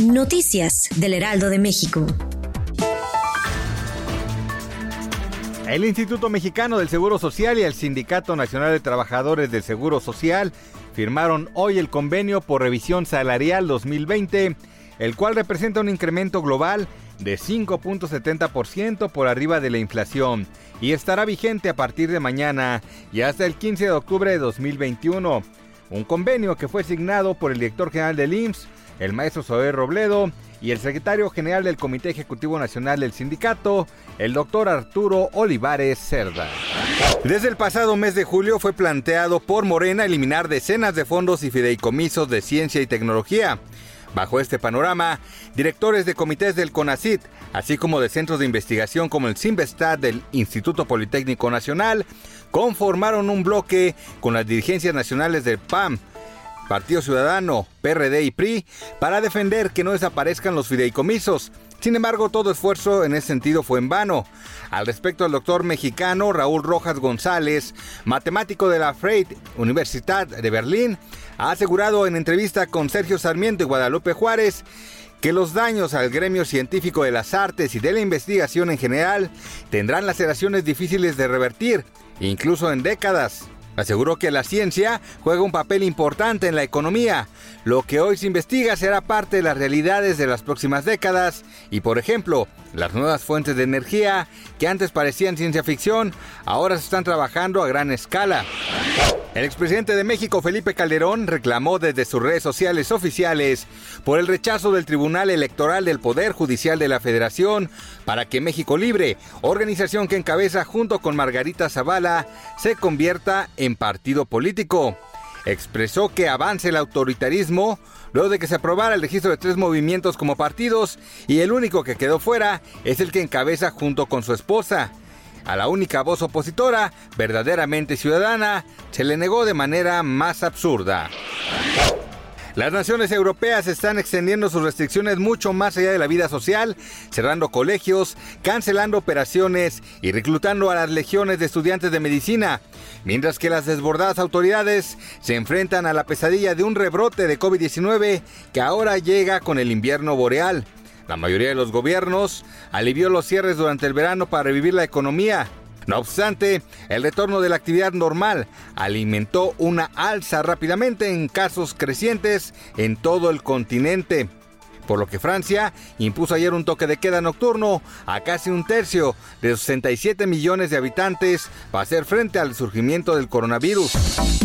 Noticias del Heraldo de México. El Instituto Mexicano del Seguro Social y el Sindicato Nacional de Trabajadores del Seguro Social firmaron hoy el convenio por revisión salarial 2020, el cual representa un incremento global de 5.70% por arriba de la inflación y estará vigente a partir de mañana y hasta el 15 de octubre de 2021. Un convenio que fue signado por el director general del IMSS, el maestro Zoé Robledo, y el secretario general del Comité Ejecutivo Nacional del Sindicato, el doctor Arturo Olivares Cerda. Desde el pasado mes de julio fue planteado por Morena eliminar decenas de fondos y fideicomisos de ciencia y tecnología. Bajo este panorama, directores de comités del CONACIT, así como de centros de investigación como el CIMBESTAT del Instituto Politécnico Nacional, conformaron un bloque con las dirigencias nacionales del PAM, Partido Ciudadano, PRD y PRI para defender que no desaparezcan los fideicomisos. Sin embargo, todo esfuerzo en ese sentido fue en vano. Al respecto, el doctor mexicano Raúl Rojas González, matemático de la Freie Universität de Berlín, ha asegurado en entrevista con Sergio Sarmiento y Guadalupe Juárez que los daños al gremio científico de las artes y de la investigación en general tendrán laceraciones difíciles de revertir, incluso en décadas. Aseguró que la ciencia juega un papel importante en la economía. Lo que hoy se investiga será parte de las realidades de las próximas décadas y, por ejemplo, las nuevas fuentes de energía que antes parecían ciencia ficción, ahora se están trabajando a gran escala. El expresidente de México, Felipe Calderón, reclamó desde sus redes sociales oficiales por el rechazo del Tribunal Electoral del Poder Judicial de la Federación para que México Libre, organización que encabeza junto con Margarita Zavala, se convierta en partido político. Expresó que avance el autoritarismo luego de que se aprobara el registro de tres movimientos como partidos y el único que quedó fuera es el que encabeza junto con su esposa. A la única voz opositora, verdaderamente ciudadana, se le negó de manera más absurda. Las naciones europeas están extendiendo sus restricciones mucho más allá de la vida social, cerrando colegios, cancelando operaciones y reclutando a las legiones de estudiantes de medicina, mientras que las desbordadas autoridades se enfrentan a la pesadilla de un rebrote de COVID-19 que ahora llega con el invierno boreal. La mayoría de los gobiernos alivió los cierres durante el verano para revivir la economía. No obstante, el retorno de la actividad normal alimentó una alza rápidamente en casos crecientes en todo el continente. Por lo que Francia impuso ayer un toque de queda nocturno a casi un tercio de 67 millones de habitantes para hacer frente al surgimiento del coronavirus.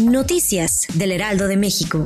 Noticias del Heraldo de México.